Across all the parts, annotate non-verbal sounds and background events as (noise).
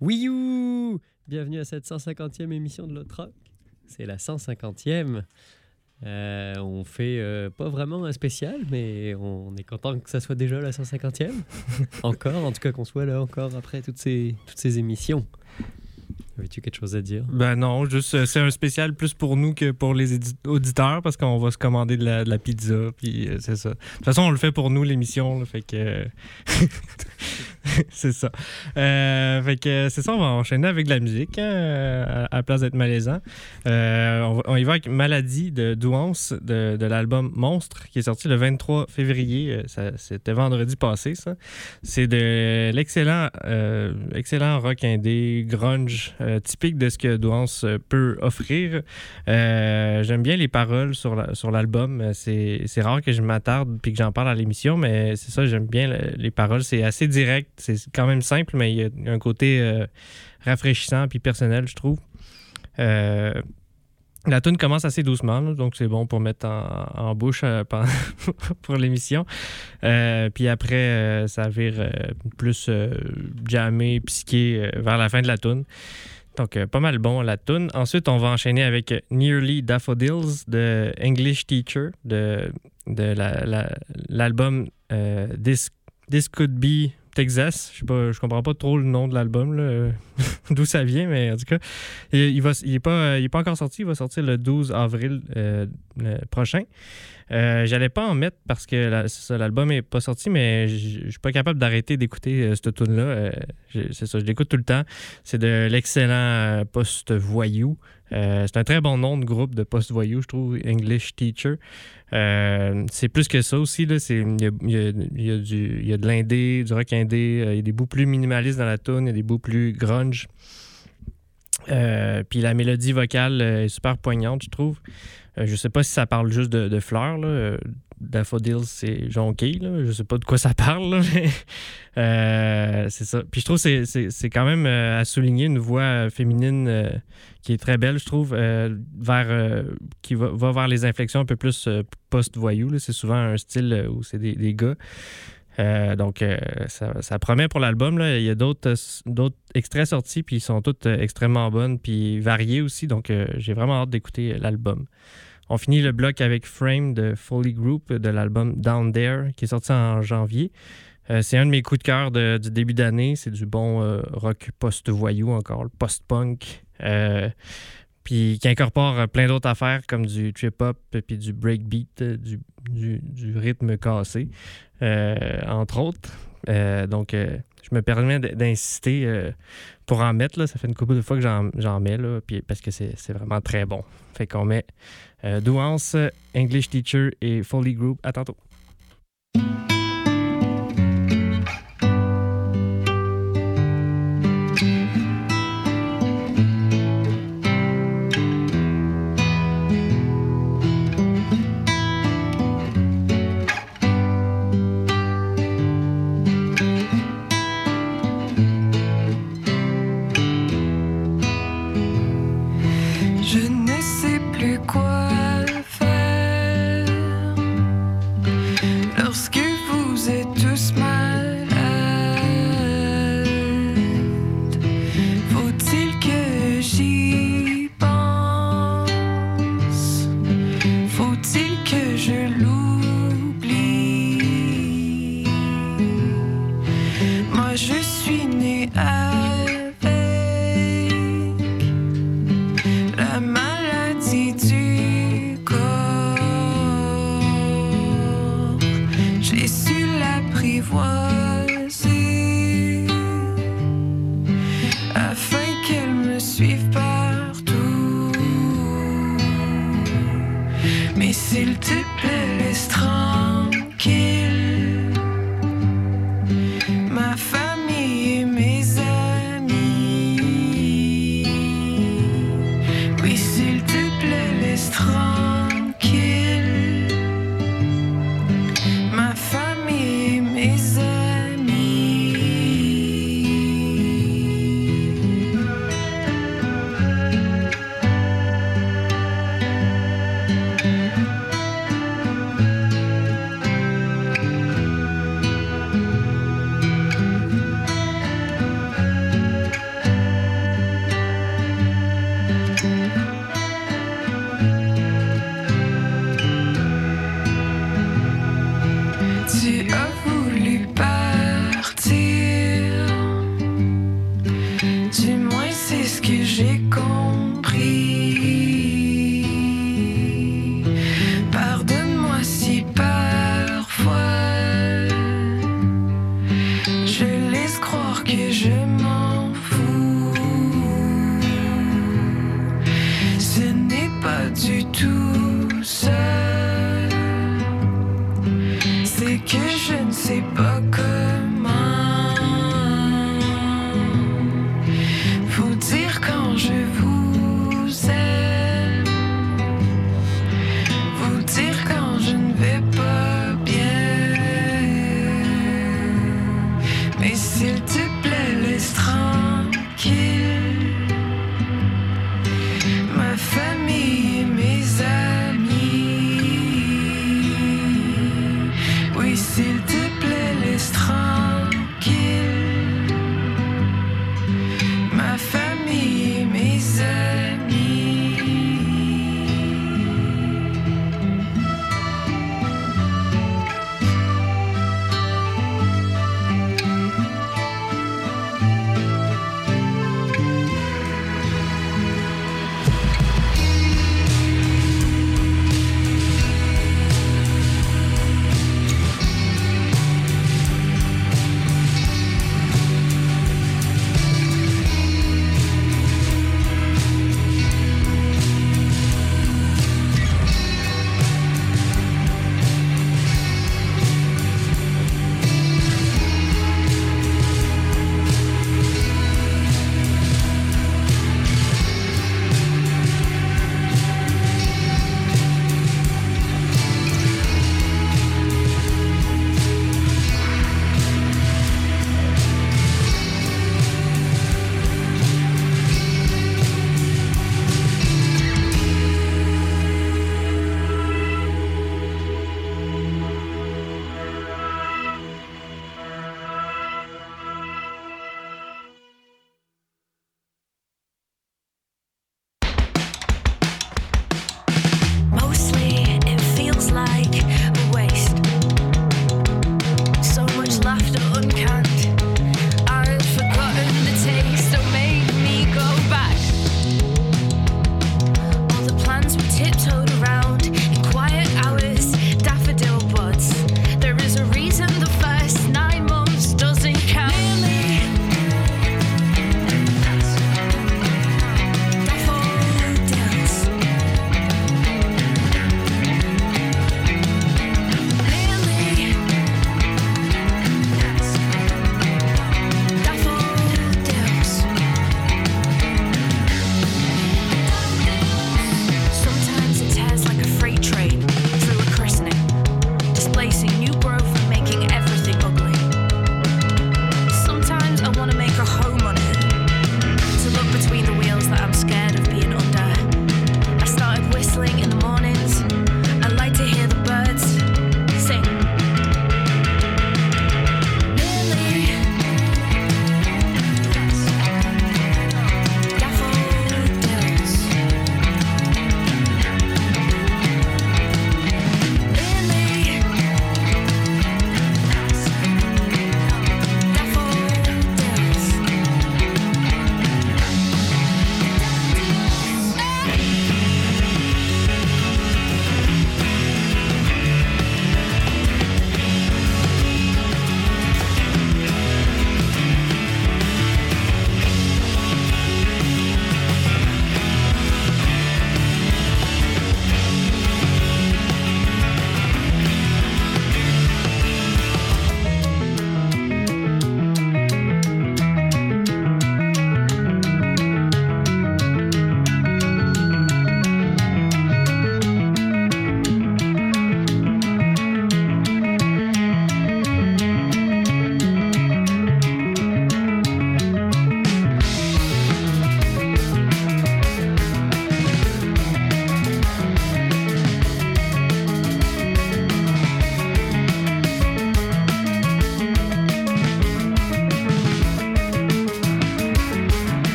Oui Bienvenue à cette 150e émission de l'autre rock. C'est la 150e. Euh, on fait euh, pas vraiment un spécial, mais on est content que ça soit déjà la 150e. (laughs) encore, en tout cas qu'on soit là encore après toutes ces, toutes ces émissions. Avais-tu quelque chose à dire? Ben non, juste euh, c'est un spécial plus pour nous que pour les auditeurs parce qu'on va se commander de la, de la pizza puis euh, c'est ça. De toute façon, on le fait pour nous l'émission, fait que (laughs) (laughs) c'est ça. Euh, fait que c'est ça, on va enchaîner avec de la musique hein, à, à la place d'être malaisant. Euh, on, on y va avec Maladie de Douance de, de l'album Monstre qui est sorti le 23 février. Euh, C'était vendredi passé, ça. C'est de l'excellent euh, excellent rock indé, grunge, typique de ce que Douance peut offrir. J'aime bien les paroles sur la- sur l'album. C'est c'est rare que je m'attarde puis que j'en parle à l'émission, mais c'est ça, j'aime bien le- les paroles. C'est assez direct, c'est quand même simple, mais il y a un côté euh, rafraîchissant puis personnel, je trouve. Euh, la tune commence assez doucement, donc c'est bon pour mettre en, bouche euh, (laughs) pour l'émission. Puis après, ça vire plus psyché euh, vers la fin de la tune. Donc, pas mal bon la tune. Ensuite, on va enchaîner avec Nearly Daffodils de English Teacher de, de la- la- l'album This, This Could Be Texas. Je sais pas, je comprends pas trop le nom de l'album, euh, (laughs) d'où ça vient, mais en tout cas, il, il euh, pas encore sorti. Il va sortir le 12 avril euh, prochain. Euh, J'allais pas en mettre parce que la- l'album est pas sorti, mais je suis pas capable d'arrêter d'écouter euh, cette tune là c'est ça, je l'écoute tout le temps. C'est de l'excellent post-voyou. Euh, c'est un très bon nom de groupe de post-voyou, je trouve, English Teacher. Euh, c'est plus que ça aussi. Il y a, y y a de l'indé, du rock indé. euh, Il y a des bouts plus minimalistes dans la tune, il y a des bouts plus grunge. Euh, puis la mélodie vocale est super poignante, je trouve. Euh, je sais pas si ça parle juste de, fleurs. Là. Euh, Daffodils, c'est jonquille. Là. Je sais pas de quoi ça (laughs) parle, mais euh, c'est ça. Puis je trouve que c'est- quand même à souligner une voix féminine qui est très belle, je trouve, vers, qui va, va vers les inflexions un peu plus post-voyou. C'est souvent un style où c'est des, des gars. Donc, ça, ça promet pour l'album. Il y a d'autres extraits sortis, puis ils sont tous extrêmement bonnes, puis variés aussi. Donc, j'ai vraiment hâte d'écouter l'album. On finit le bloc avec Frame de Foley Group de l'album Down There, qui est sorti en janvier. Euh, c'est un de mes coups de cœur du début d'année. C'est du bon euh, rock post-voyou encore, post-punk. Euh, puis qui incorpore plein d'autres affaires comme du trip-hop puis du breakbeat, du, rythme cassé, entre autres. Donc, je me permets d'insister euh, pour en mettre. Là, ça fait une couple de fois que j'en, mets, là, puis parce que c'est, c'est vraiment très bon. Fait qu'on met euh, Douance, English Teacher et Foley Group. À tantôt.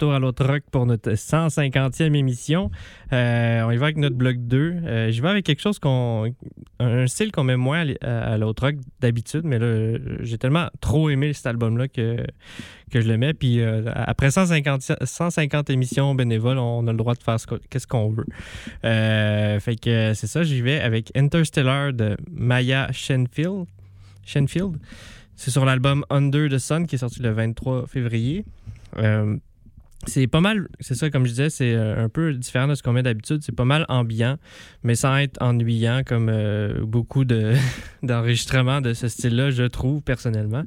Retour à l'autre rock pour notre 150e émission. Euh, on y va avec notre bloc 2. Euh, je vais avec quelque chose qu'on. un style qu'on met moins à, l'autre rock d'habitude, mais là, j'ai tellement trop aimé cet album-là que, que je le mets. Puis euh, après 150, 150 émissions bénévoles, on a le droit de faire ce qu'on veut. Euh, fait que c'est ça, j'y vais avec Interstellar de Maya Shenfield. Shenfield. C'est sur l'album Under the Sun qui est sorti le 23 février. Euh, c'est pas mal, c'est ça, comme je disais, c'est euh, un peu différent de ce qu'on met d'habitude. C'est pas mal ambiant, mais sans être ennuyant comme euh, beaucoup de, (laughs) d'enregistrements de ce style-là, je trouve, personnellement.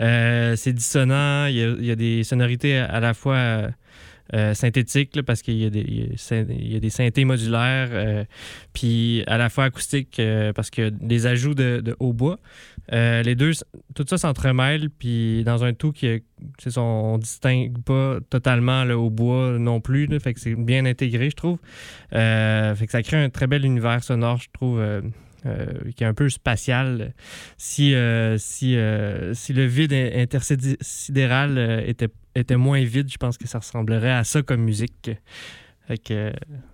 Euh, c'est dissonant, il y, a, des sonorités à, la fois synthétiques, parce qu'il y a des, il y a des synthés modulaires, puis à la fois acoustiques, parce qu'il y a des ajouts de, de hautbois. Euh, les deux, tout ça s'entremêle, puis dans un tout qui est c'est ça, on distingue pas totalement le hautbois non plus. là, fait que c'est bien intégré, je trouve. Euh, fait que ça crée un très bel univers sonore, je trouve, euh, qui est un peu spatial. Si, si, si le vide intersidéral était, était moins vide, je pense que ça ressemblerait à ça comme musique.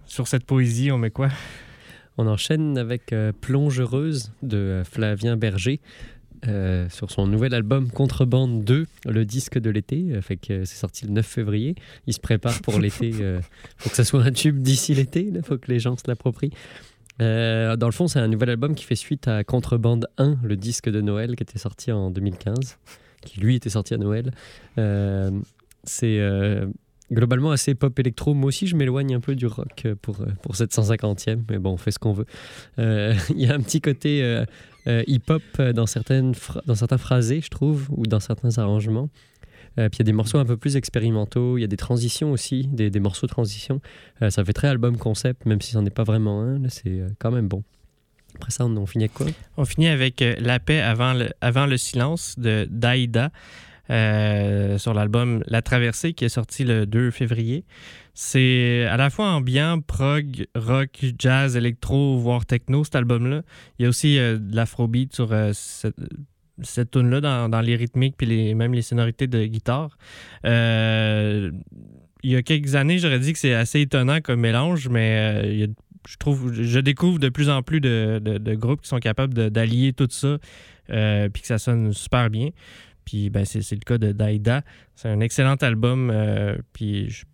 Sur cette poésie, on met quoi? On enchaîne avec euh, Plongereuse de euh, Flavien Berger. euh, sur son nouvel album Contrebande 2, le disque de l'été. euh, fait que c'est sorti le 9 février. Il se prépare pour l'été. Il (laughs) faut que ça soit un tube d'ici l'été. Il faut que les gens se l'approprient. Dans le fond, c'est un nouvel album qui fait suite à Contrebande 1, le disque de Noël qui était sorti en 2015, qui lui était sorti à Noël. C'est globalement assez pop électro. Moi aussi, je m'éloigne un peu du rock euh, pour, euh, pour cette 150e, mais bon, on fait ce qu'on veut. Euh, (laughs) Il y a un petit côté hip-hop dans, certaines dans certains phrasés, je trouve, ou dans certains arrangements. Puis il y a des morceaux un peu plus expérimentaux, il y a des transitions aussi, des, des morceaux de transition. Ça fait très album concept, même si c'en est pas vraiment un, c'est quand même bon. Après ça, on, finit avec quoi? On finit avec La paix avant le, avant le silence de Daïda euh, sur l'album La Traversée qui est sorti le 2 février. C'est à la fois ambiant, prog, rock, jazz, électro, voire techno, cet album-là. Il y a aussi euh, de l'afrobeat sur euh, cette, cette tune-là dans, dans les rythmiques puis même les sonorités de guitare. Il y a quelques années, j'aurais dit que c'est assez étonnant comme mélange, mais je trouve, je découvre de plus en plus de, de- groupes qui sont capables d'allier tout ça, euh, puis que ça sonne super bien. Puis ben, c'est le cas de Daida. C'est un excellent album, euh, puis je,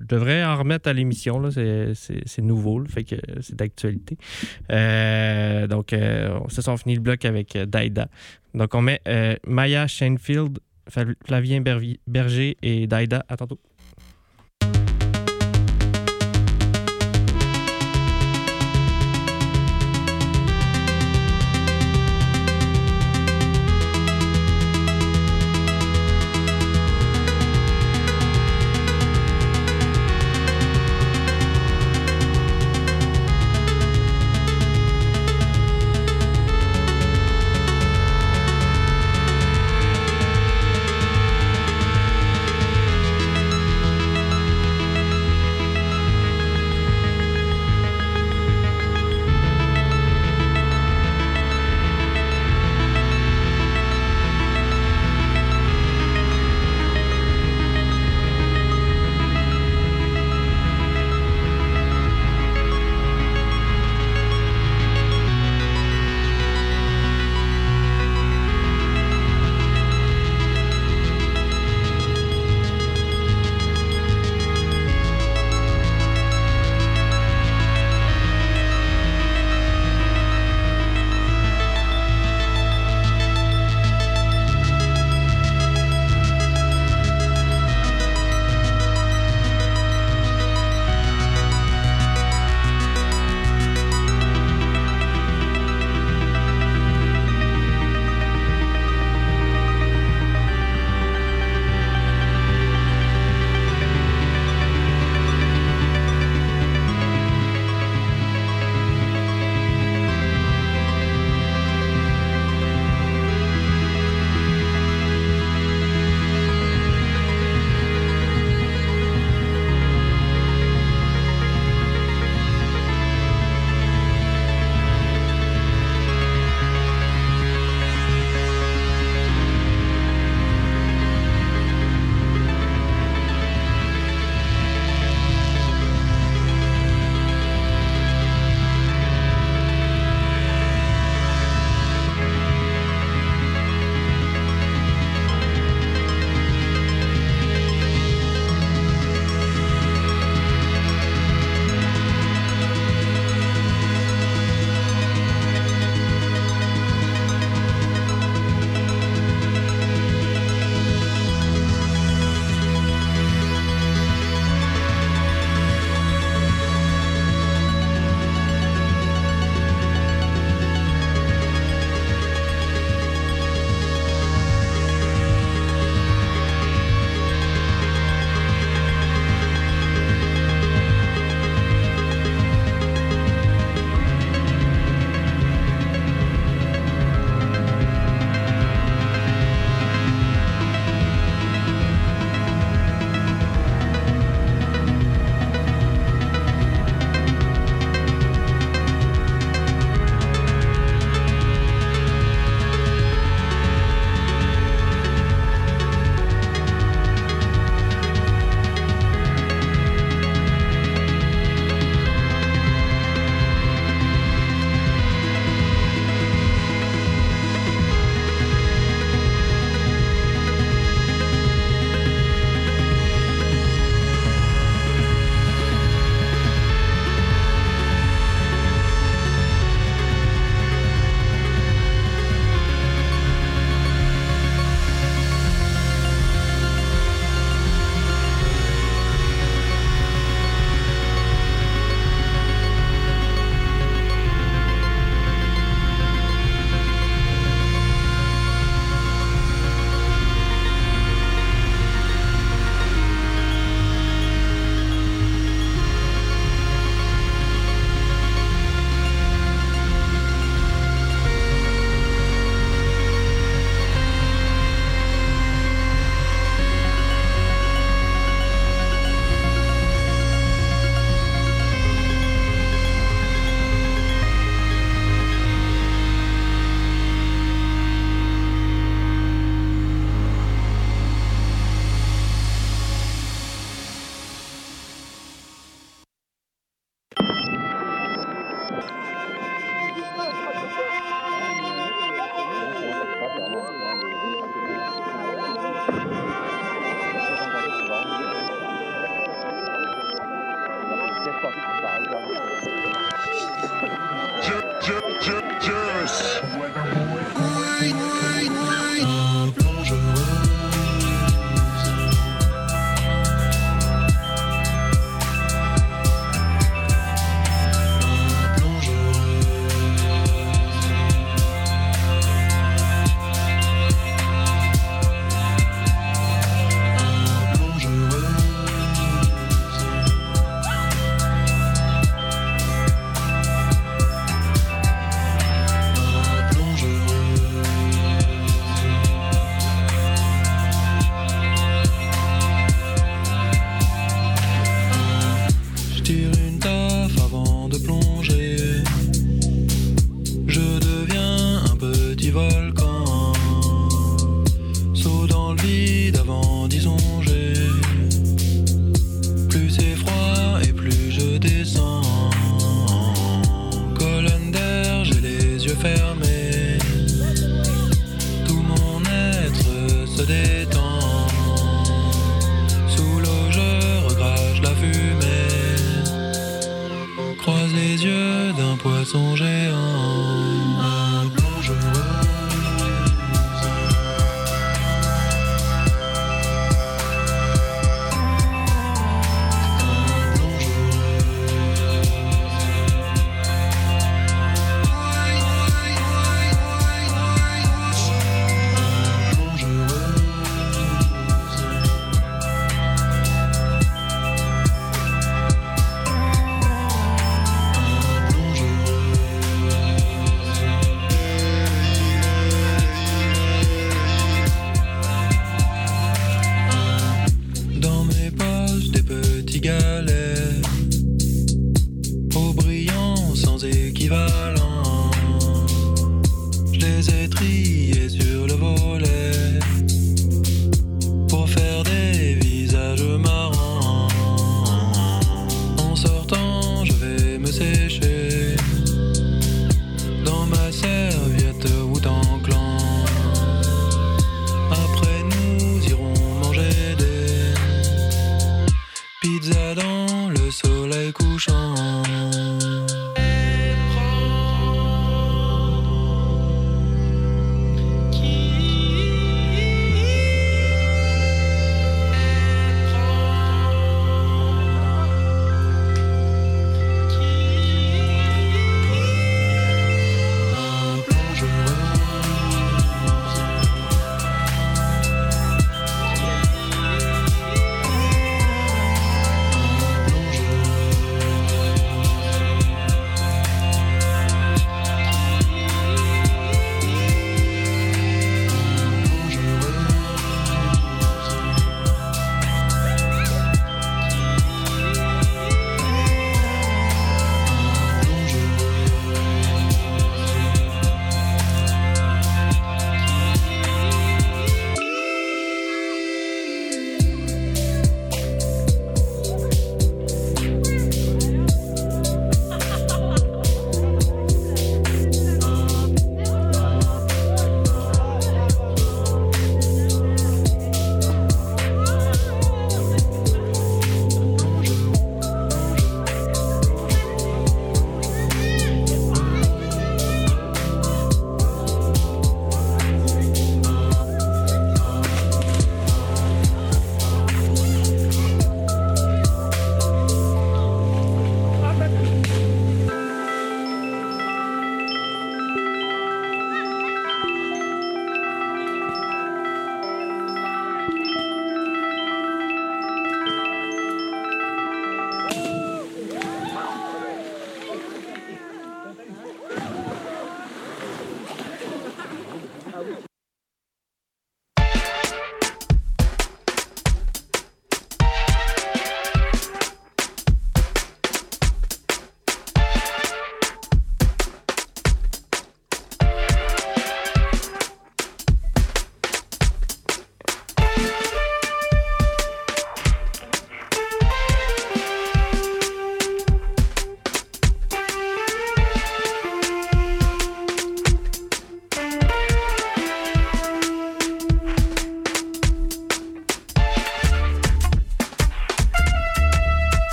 devrais en remettre à l'émission. C'est- nouveau, fait que c'est d'actualité. Euh, donc, euh, c'est ça, on finit le bloc avec euh, Daida. Donc, on met Maya Shanefield, Flav- Flavien Berger et Daida. À tantôt.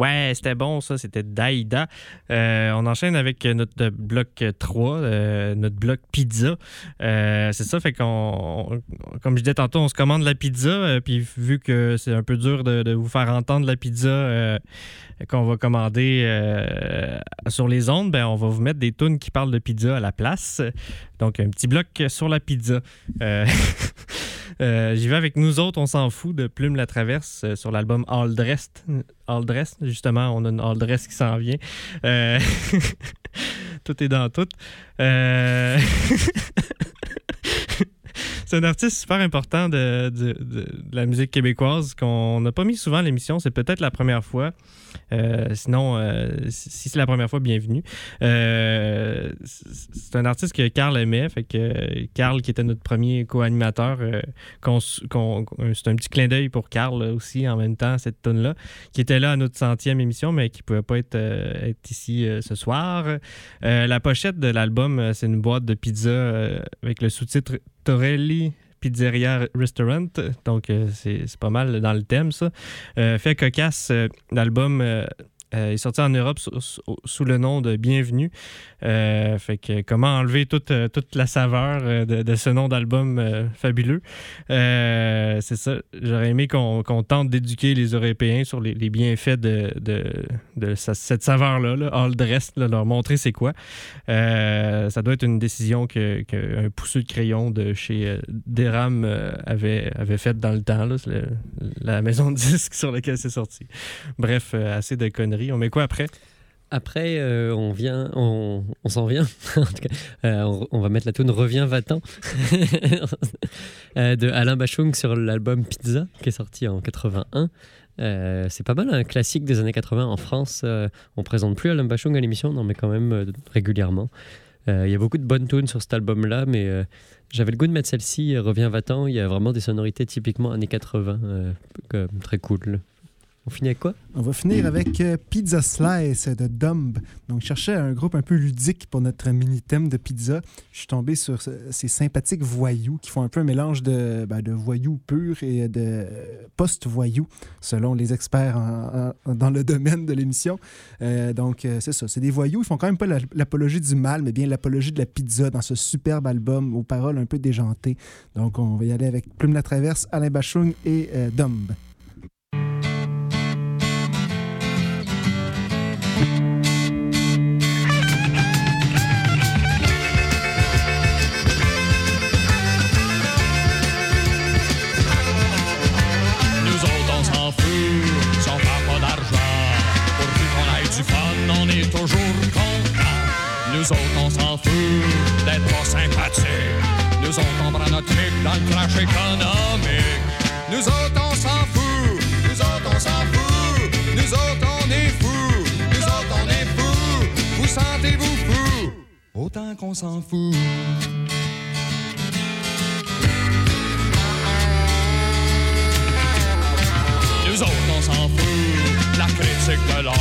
Ouais, c'était bon, ça. C'était Daïda. Euh, on enchaîne avec notre bloc 3, euh, notre bloc pizza. Euh, c'est ça, fait qu'on, on- comme je disais tantôt, on se commande la pizza. euh, puis vu que c'est un peu dur de, vous faire entendre la pizza euh, qu'on va commander euh, sur les ondes, ben, on va vous mettre des tunes qui parlent de pizza à la place. Donc, un petit bloc sur la pizza. (laughs) Euh, J'y vais avec nous autres, on s'en fout de Plume la Traverse euh, sur l'album All Dressed. All Dressed, justement, on a une All Dressed qui s'en vient. Euh, (laughs) tout est dans tout. (laughs) C'est un artiste super important de, la musique québécoise qu'on n'a pas mis souvent à l'émission. C'est peut-être la première fois. Euh, sinon, euh, si c'est la première fois, bienvenue. Euh, c'est un artiste que Carl aimait. Fait que Carl, qui était notre premier co-animateur, c'est un petit clin d'œil pour Carl aussi en même temps, cette tune là qui était là à notre centième émission, mais qui ne pouvait pas être, ici ce soir. La pochette de l'album, c'est une boîte de pizza avec le sous-titre Torelli Pizzeria Restaurant. Donc, euh, c'est pas mal dans le thème, ça. Euh, fait cocasse, euh, l'album euh, euh, est sorti en Europe sous, le nom de Bienvenue. Euh, fait que comment enlever toute, euh, toute la saveur de, ce nom d'album fabuleux? C'est ça. J'aurais aimé qu'on qu'on tente d'éduquer les Européens sur les, bienfaits de, de, cette saveur-là, là, all dressed, là, leur montrer c'est quoi. Ça doit être une décision que, que pousseux de crayon de chez Deram avait, avait faite dans le temps. là. La maison de (laughs) disques sur laquelle c'est sorti. Bref, assez de conneries. On met quoi après? Après, euh, on vient, on, s'en vient. (laughs) euh, on, va mettre la tune Reviens va-t'en (laughs) euh, de Alain Bachung sur l'album Pizza qui est sorti en 81. Euh, c'est pas mal un classique des années 80 en France. On présente plus Alain Bachung à l'émission, non mais quand même régulièrement. Il y a beaucoup de bonnes tunes sur cet album-là, mais j'avais le goût de mettre celle-ci, Reviens va-t'en. Il y a vraiment des sonorités typiquement années 80, euh, comme très cool. On finit avec quoi? On va finir avec euh, Pizza Slice de Dumb. Donc, je cherchais un groupe un peu ludique pour notre mini-thème de pizza. Je suis tombé sur ce- ces sympathiques voyous qui font un peu un mélange de, ben, de voyous purs et de post-voyous, selon les experts dans le domaine de l'émission. Euh, donc, euh, c'est ça. C'est des voyous. Ils font quand même pas la- l'apologie du mal, mais bien l'apologie de la pizza dans ce superbe album aux paroles un peu déjantées. Donc, on va y aller avec Plume la Traverse, Alain Bachung et Dumb. D'être pas sympathiques. Nous autres, on notre trip dans le crash économique. Nous autres, on s'en fout. Nous autres, on s'en fout. Nous autres, on est fous. Nous autres, on est fous. Vous sentez-vous fous? Autant qu'on s'en fout. Nous autres, on s'en fout, la critique de l'art.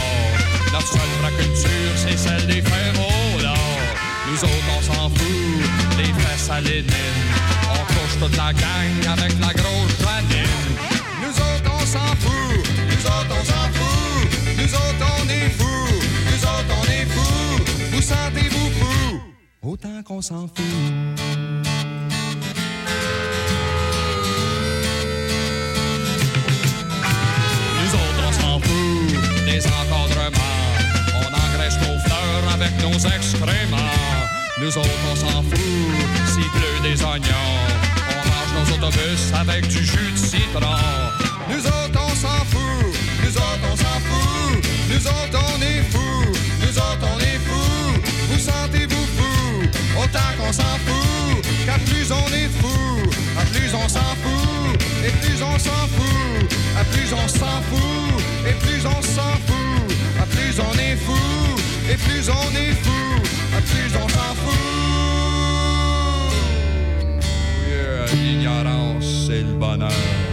Notre seule vraie culture, c'est celle des frérots. Nous autres, on s'en fout, des fesses à Lénine. On couche toute la gang avec la grosse Janine. Nous autres, on s'en fout, nous autres, on s'en fout. Nous autres, on est fous, nous autres, on est fous. Vous sentez-vous fous? Autant qu'on s'en fout. Nous autres, on s'en fout des encadrements. On engraisse nos fleurs avec nos excréments. Nous autres, on s'en fout s'il pleut des oignons. On range nos autobus avec du jus de citron. Nous autres, on s'en fout. Nous autres, on s'en fout. Nous autres, on est fous. Nous autres, on est fous. Vous sentez-vous fous? Autant qu'on s'en fout. Qu'à plus on est fou, à plus on s'en fout. Et plus on s'en fout, à plus on s'en fout. Et plus on s'en fout, à plus on est fou. Et plus on est fou, plus on s'en fout. Yeah, L'ignorance, c'est le bonheur.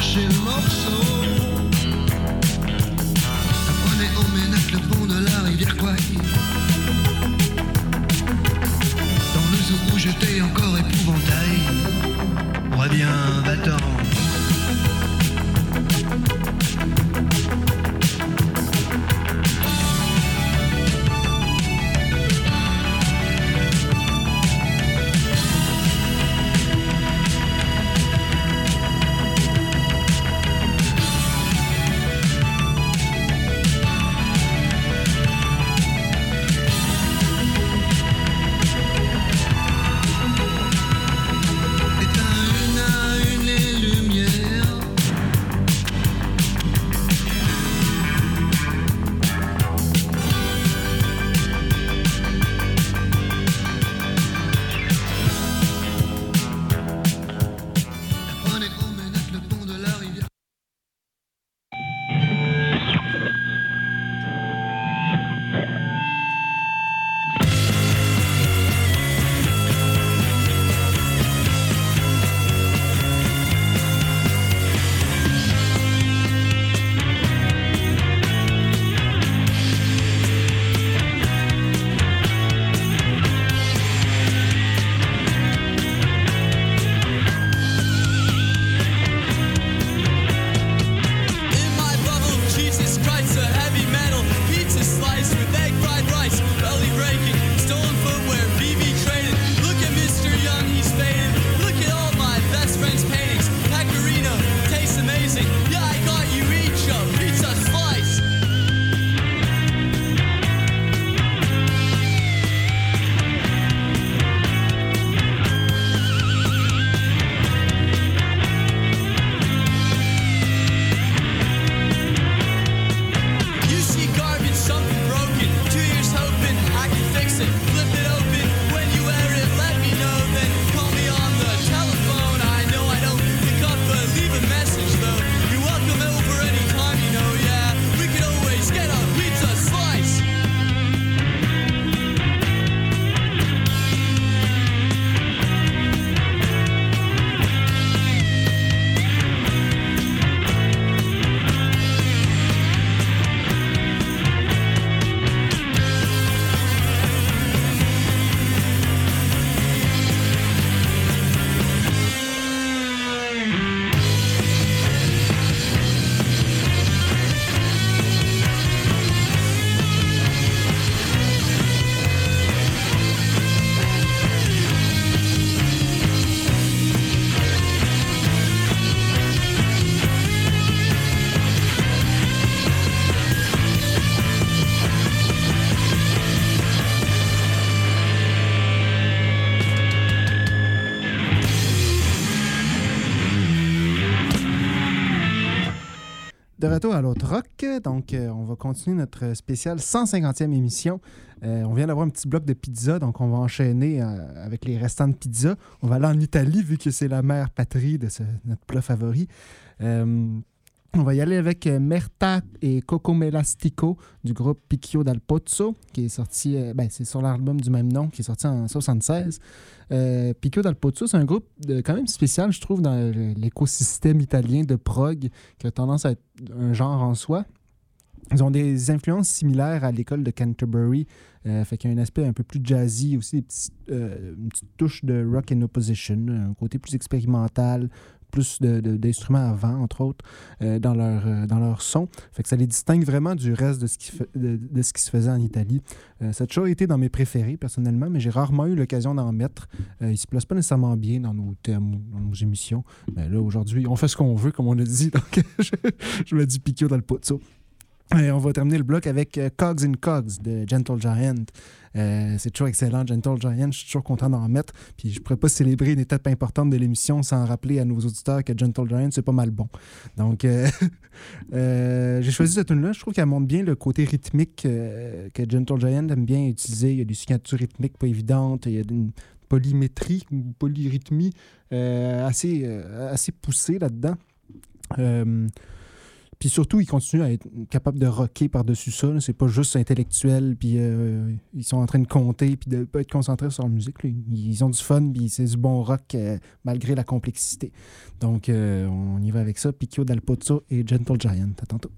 À cracher retour à l'autre rock, donc euh, on va continuer notre spéciale 150e émission. Euh, on vient d'avoir un petit bloc de pizza, donc on va enchaîner euh, avec les restants de pizza. On va aller en Italie vu que c'est la mère patrie de notre plat favori. On va y aller avec euh, Merta et Coco Melastico du groupe Picchio dal Pozzo, qui est sorti, euh, ben, c'est sur l'album du même nom, qui est sorti en 76. Euh, Picchio dal Pozzo, c'est un groupe quand même spécial, je trouve, dans l'écosystème italien de prog, qui a tendance à être un genre en soi. Ils ont des influences similaires à l'école de Canterbury, euh, fait qu'il y a un aspect un peu plus jazzy, aussi des euh, une petite touche de rock in opposition, un côté plus expérimental, plus de- de- d'instruments à vent, entre autres, euh, dans, leur, euh, dans leur son. Fait que ça les distingue vraiment du reste de ce qui, de, de ce qui se faisait en Italie. Euh, ça a toujours été dans mes préférés, personnellement, mais j'ai rarement eu l'occasion d'en mettre. Euh, ils se placent pas nécessairement bien dans nos thèmes dans nos émissions. Mais là, aujourd'hui, on fait ce qu'on veut, comme on a dit. (laughs) Donc, je, me dis piquio dans le pozzo. Et on va terminer le bloc avec Cogs and Cogs de Gentle Giant. Euh, c'est toujours excellent, Gentle Giant. Je suis toujours content d'en mettre. Puis je pourrais pas célébrer une étape importante de l'émission sans rappeler à nos auditeurs que Gentle Giant, c'est pas mal bon. Donc, euh, (laughs) euh, j'ai choisi cette tune-là. Je trouve qu'elle montre bien le côté rythmique que Gentle Giant aime bien utiliser. Il y a des signatures rythmiques pas évidentes. Il y a une polymétrie ou polyrythmie assez, assez poussée là-dedans. Puis surtout, ils continuent à être capables de rocker par-dessus ça. C'est pas juste intellectuel, puis euh, ils sont en train de compter, puis de pas être concentrés sur leur musique. Ils ont du fun, puis c'est du bon rock euh, malgré la complexité. Donc, euh, on y va avec ça. Picchio dal Pozzo et Gentle Giant. À tantôt.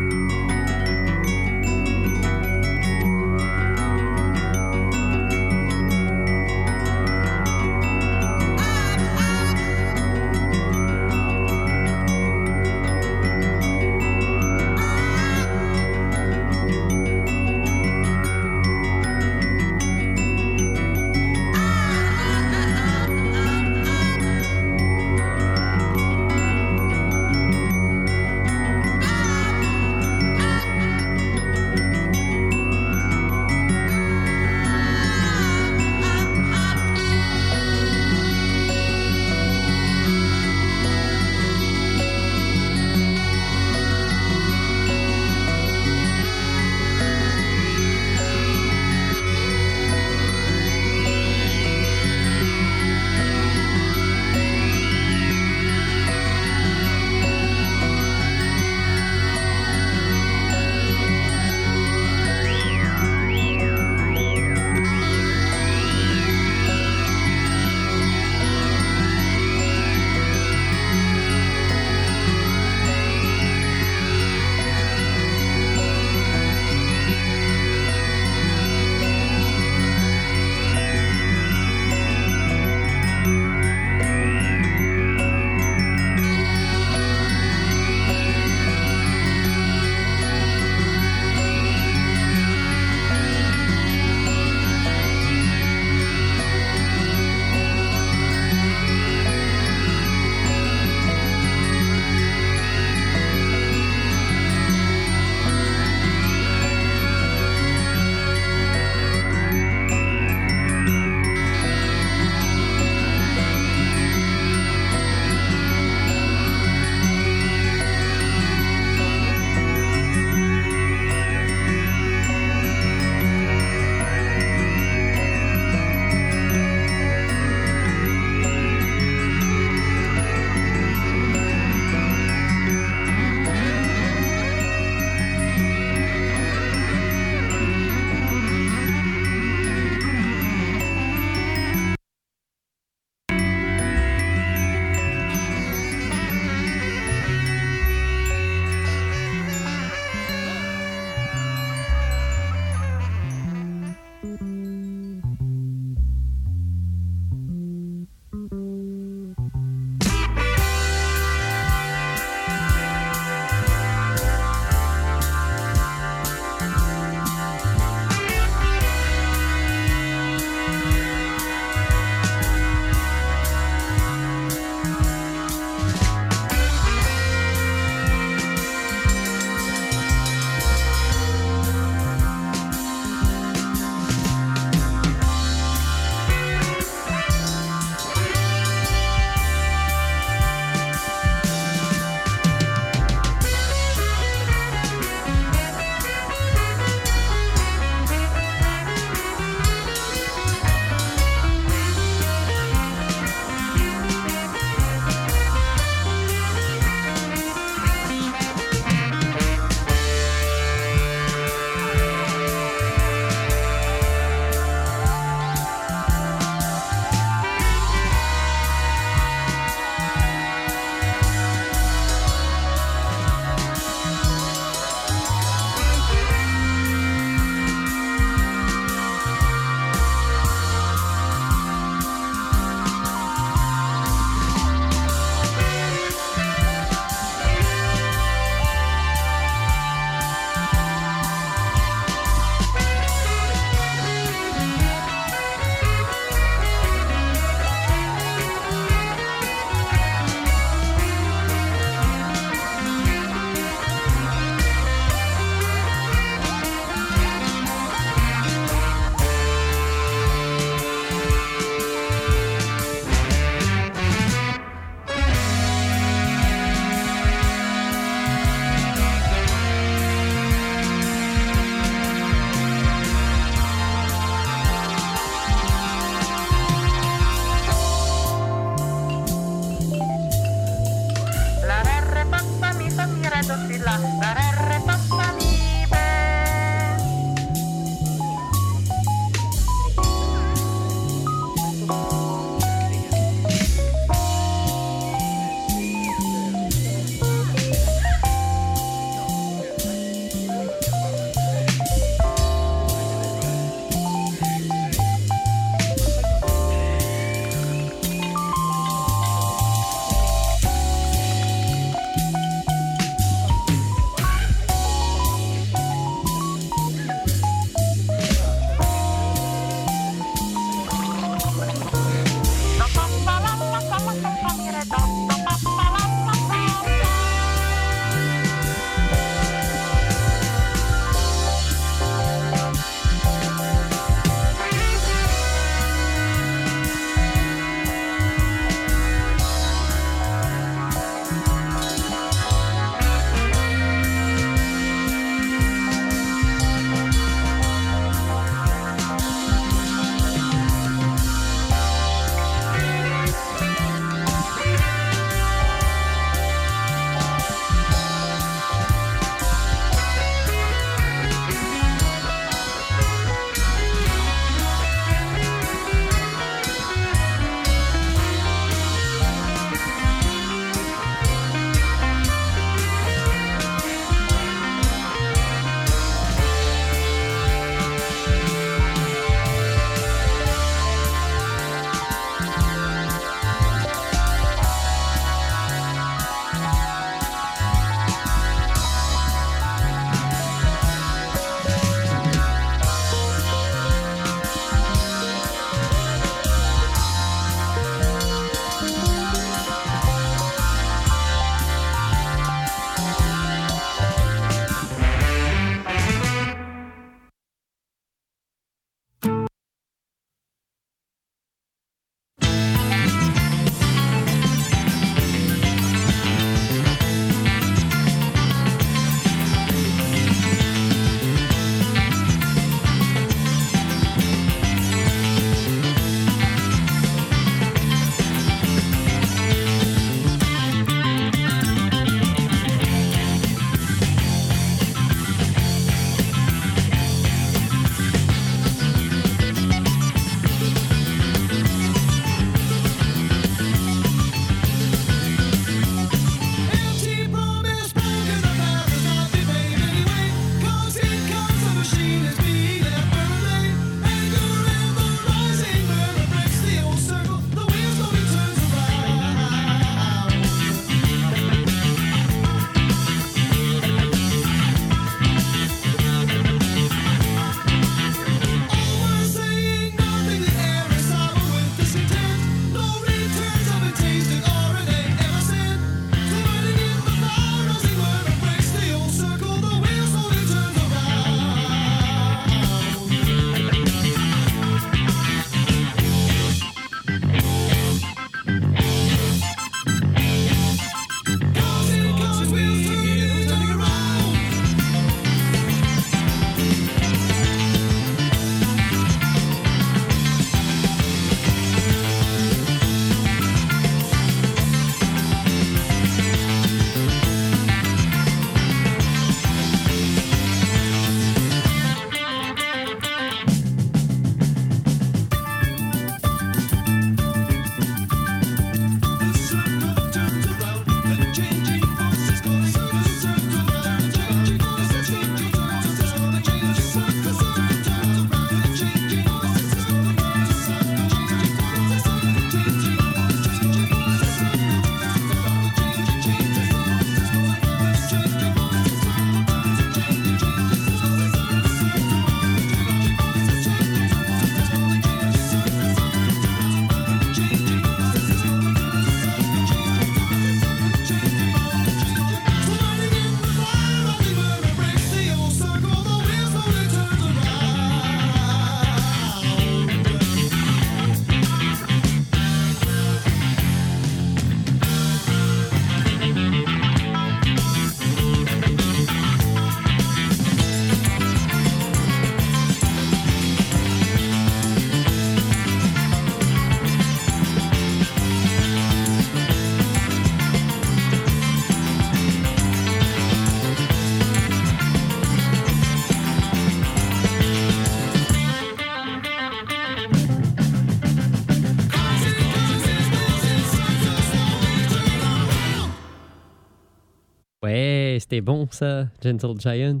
C'était bon ça, Gentle Giant.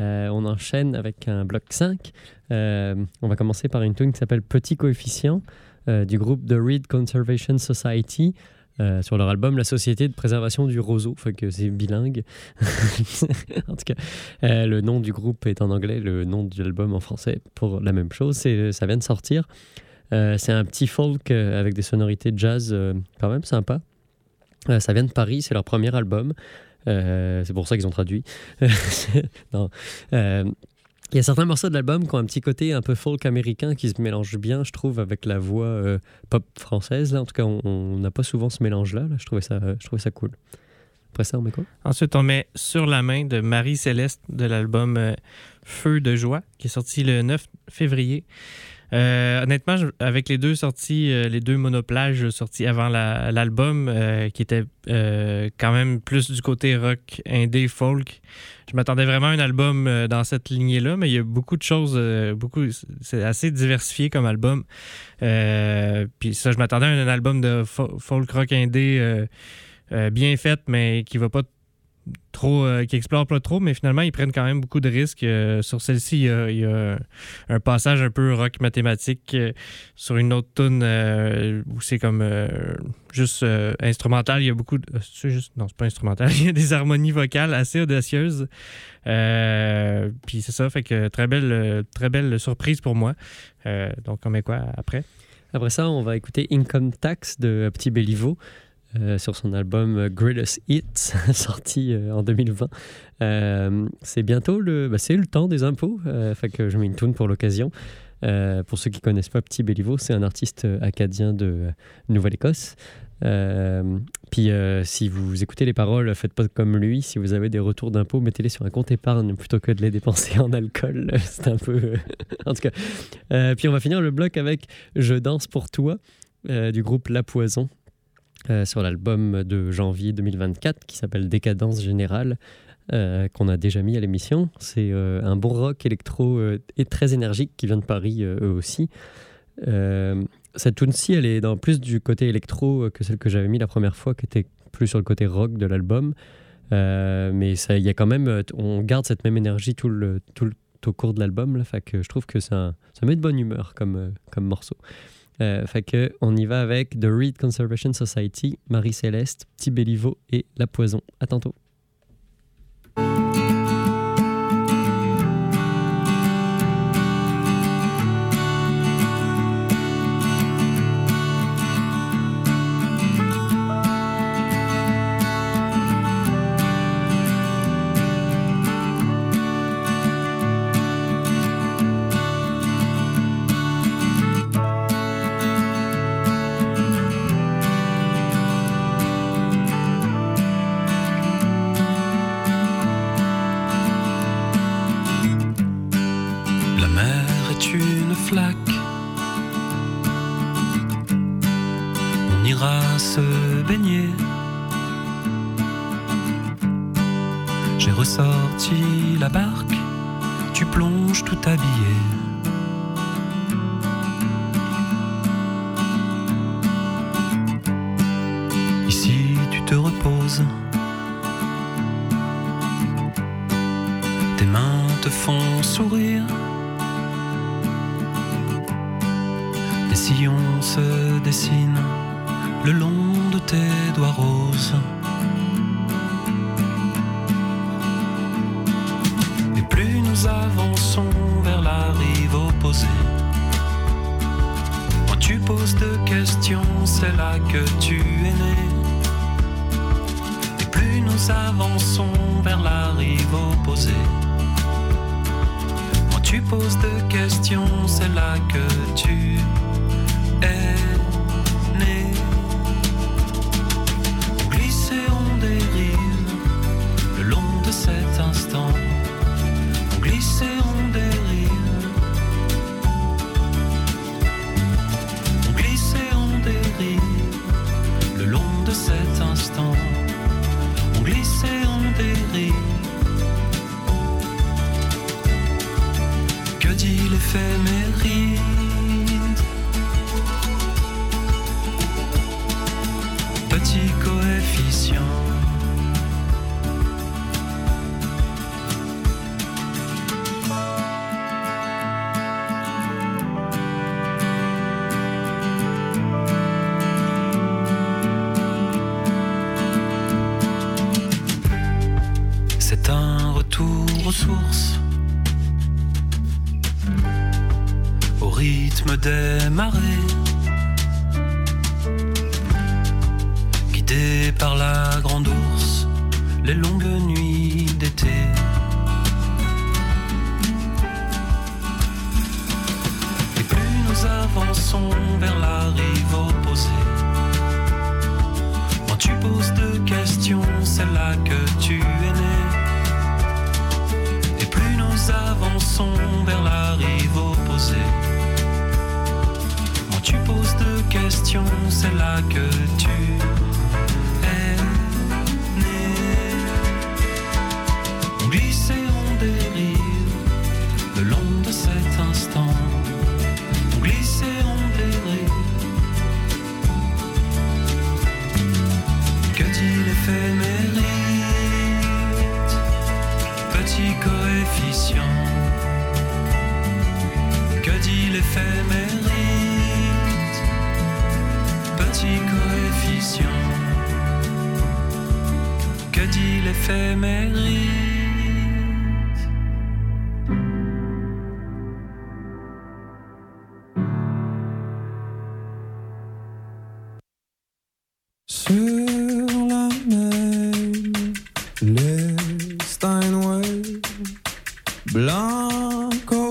Euh, on enchaîne avec un bloc 5. Euh, on va commencer par une tune qui s'appelle Petit Coefficient euh, du groupe The Reed Conservation Society. sur leur album La Société de préservation du roseau, fait que c'est bilingue. (laughs) en tout cas, le nom du groupe est en anglais, le nom de l'album en français pour la même chose. Ça vient de sortir. C'est un petit folk avec des sonorités jazz quand même sympa. Ça vient de Paris, c'est leur premier album. Euh, c'est pour ça qu'ils ont traduit. (laughs) Euh, il y a certains morceaux de l'album qui ont un petit côté un peu folk américain qui se mélange bien, je trouve, avec la voix euh, pop française. En tout cas, on- n'a pas souvent ce mélange-là. là. Je, trouvais ça, je trouvais ça cool. Après ça, on met quoi Ensuite, on met Sur la main de Marie-Céleste de l'album Feu de joie, qui est sorti le 9 février. Euh, honnêtement, avec les deux sorties, euh, les deux monoplages sortis avant la- l'album, euh, qui était quand même plus du côté rock, indé, folk, je m'attendais vraiment à un album dans cette lignée-là, mais il y a beaucoup de choses, beaucoup, c'est assez diversifié comme album. Puis ça, je m'attendais à un album de fo- folk rock indé bien fait, mais qui va pas trop, euh, qui explore pas trop, mais finalement, ils prennent quand même beaucoup de risques. Euh, sur celle-ci, il y a, un passage un peu rock mathématique euh, sur une autre tune euh, où c'est comme juste instrumental. Il y a beaucoup de. c'est juste, non, c'est pas instrumental. (laughs) Il y a des harmonies vocales assez audacieuses. Puis c'est ça, fait que très belle, très belle surprise pour moi. Donc, on met quoi après? Après ça, on va écouter Income Tax de Petit Béliveau euh, sur son album Greatest Hits, (laughs) sorti euh, en 2020. Euh, c'est bientôt le, bah, c'est le temps des impôts, fait que je mets une tune pour l'occasion. Pour ceux qui connaissent pas Petit Béliveau, c'est un artiste acadien de Nouvelle-Écosse. Puis si vous écoutez les paroles, faites pas comme lui. Si vous avez des retours d'impôts, mettez-les sur un compte épargne plutôt que de les dépenser en alcool. (laughs) C'est un peu... (laughs) en tout cas. Puis on va finir le bloc avec Je danse pour toi du groupe La Poison euh, sur l'album de janvier 2024 qui s'appelle Décadence Générale. euh, qu'on a déjà mis à l'émission. C'est euh, un bon rock électro et très énergique qui vient de Paris eux aussi. Cette tune-ci, elle est plus du côté électro que celle que j'avais mis la première fois, qui était plus sur le côté rock de l'album. Mais ça- y a quand même, on garde cette même énergie tout au cours de l'album. Je trouve que ça, met de bonne humeur comme morceau. Euh, fait que on y va avec The Reed Conservation Society, Marie-Céleste, Petit Béliveau et La Poison. À tantôt. La barque. Tu plonges tout habillé. Ici, tu te reposes. Tes mains te font sourire. Des sillons se dessinent le long de tes doigts roses. Nous avançons vers la rive opposée, moins tu poses de questions, c'est là que tu es né. Et plus nous avançons vers la rive opposée, moins tu poses de questions, c'est là que tu es Go.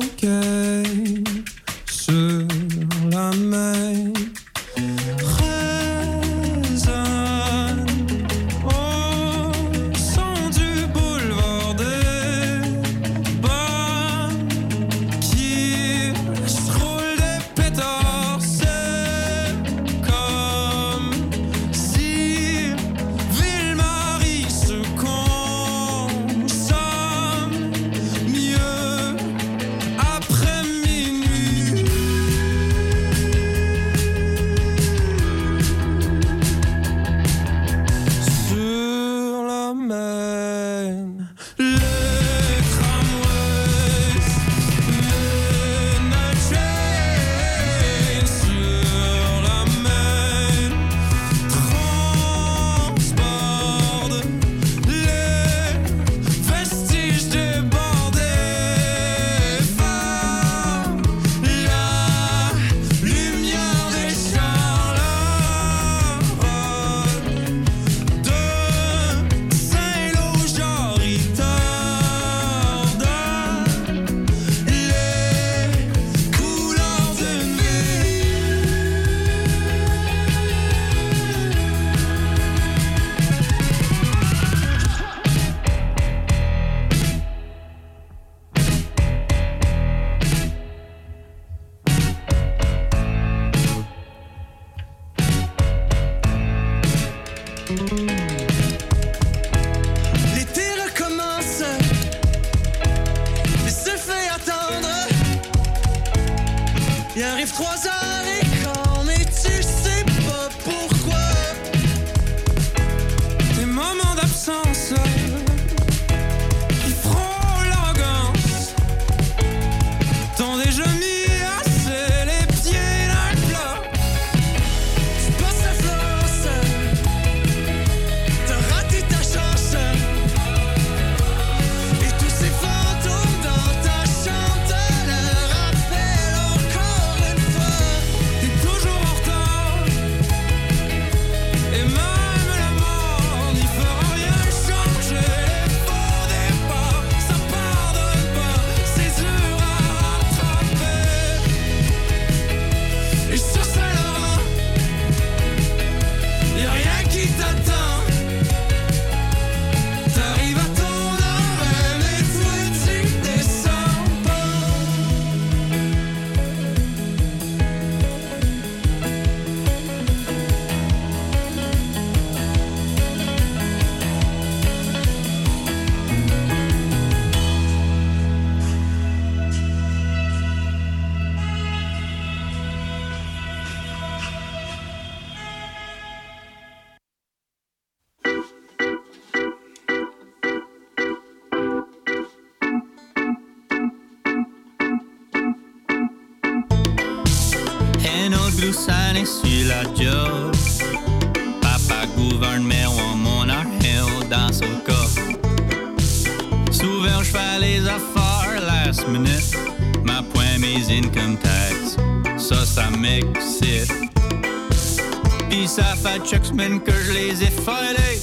semaines que je les ai filés.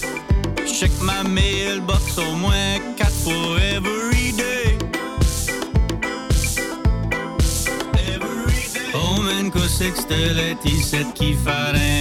Je check ma mailbox au moins 4 fois every day. Every day. Oh man, que c'est que c'était qui fait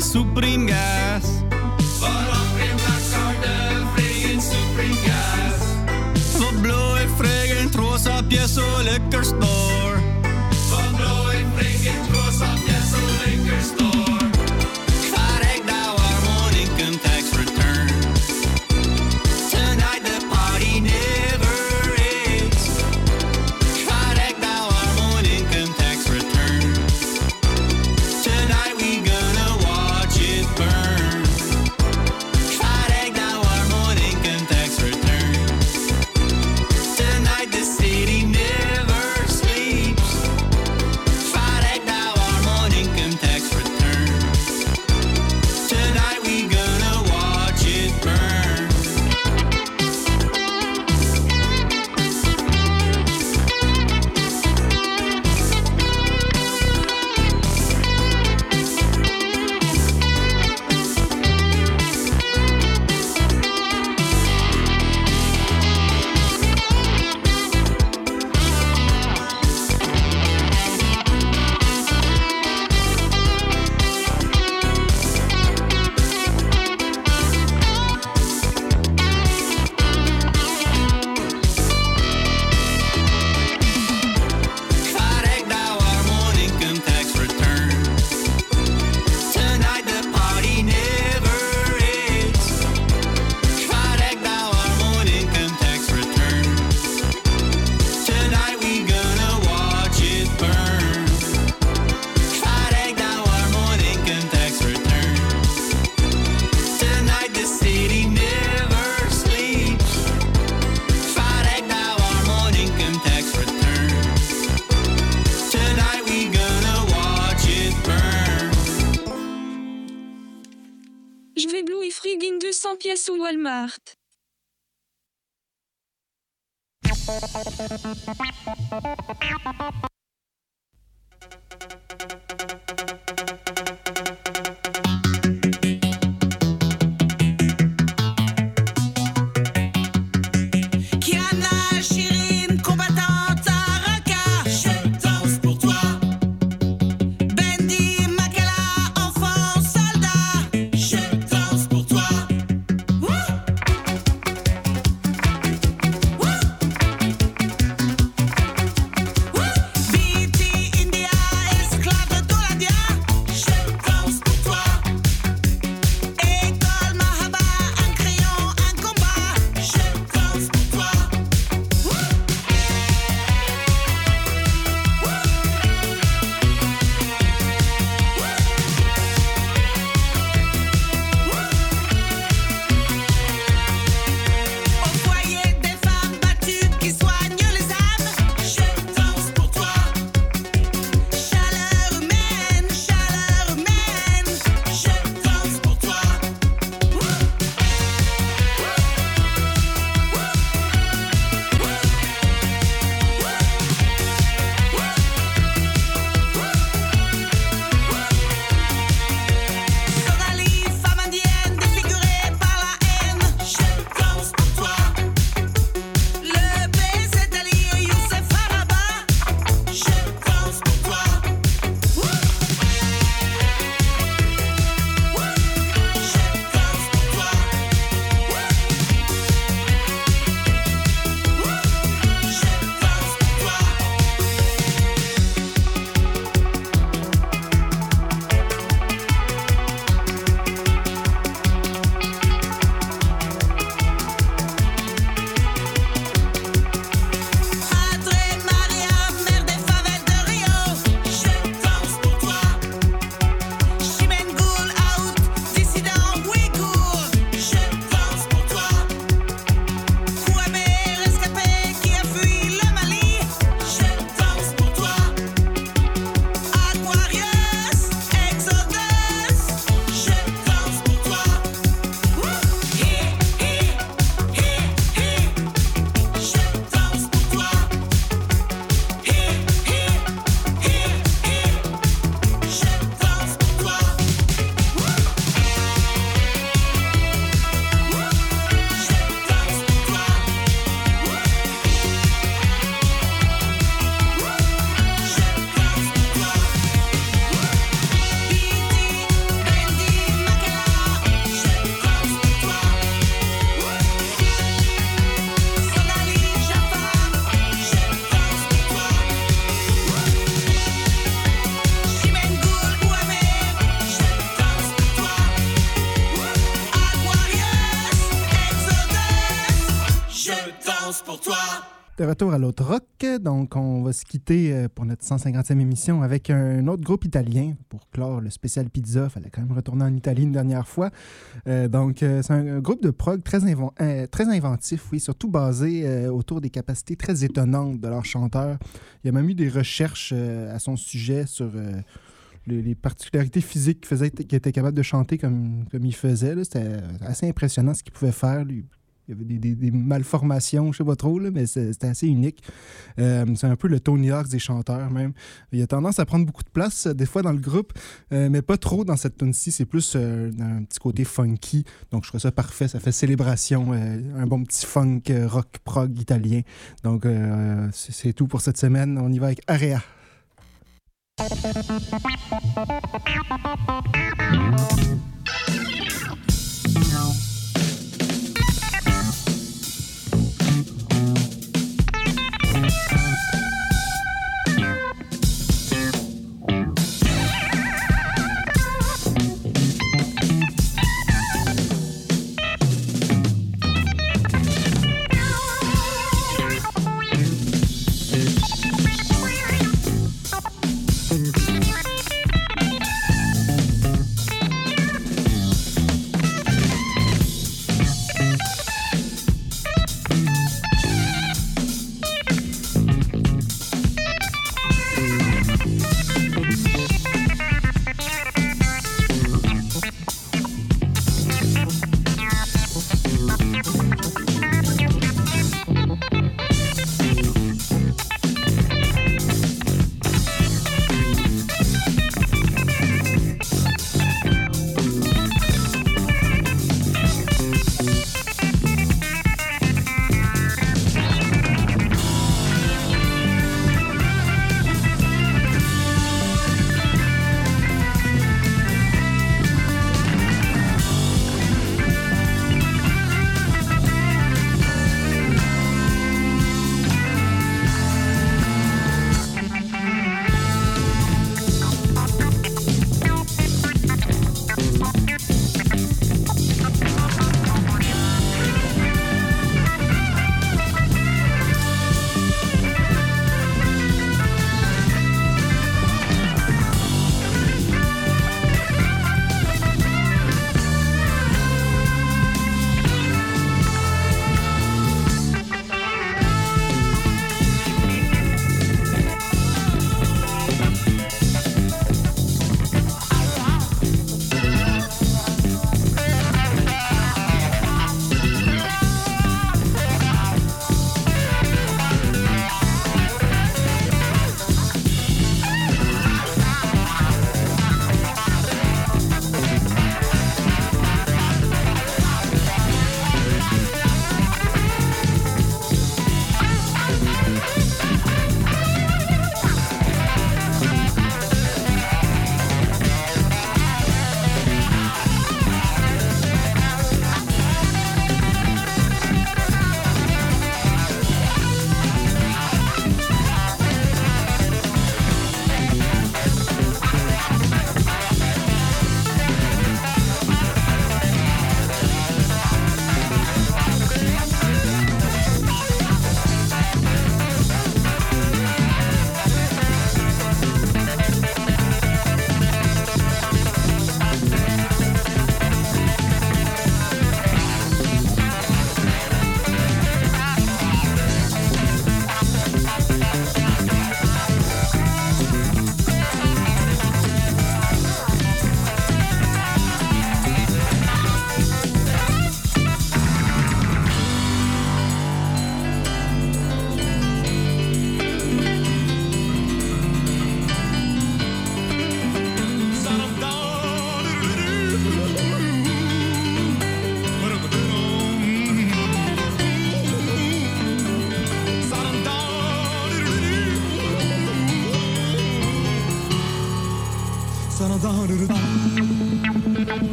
friggin' supreme gas. Waarop friggin' supreme gas. We bloeien friggin' troos lekker. De retour à l'autre rock, donc on va se quitter euh, pour notre 150e émission avec un autre groupe italien pour clore le spécial pizza. Fallait quand même retourner en Italie une dernière fois. Euh, donc euh, c'est un, groupe de prog très, très inventif, oui, surtout basé autour des capacités très étonnantes de leur chanteur. Il y a même eu des recherches à son sujet sur les, particularités physiques qui faisaient qu'il était capable de chanter comme, il faisait. C'était assez impressionnant ce qu'il pouvait faire. Il y avait des, des, malformations, je ne sais pas trop, là, mais c'était assez unique. Euh, c'est un peu le Tony Hawk des chanteurs, même. Il a tendance à prendre beaucoup de place, euh, des fois, dans le groupe, euh, mais pas trop dans cette tune-ci. C'est plus un petit côté funky. Donc, je trouve ça parfait. Ça fait célébration, un bon petit funk rock prog italien. Donc, c'est tout pour cette semaine. On y va avec Area. Mmh.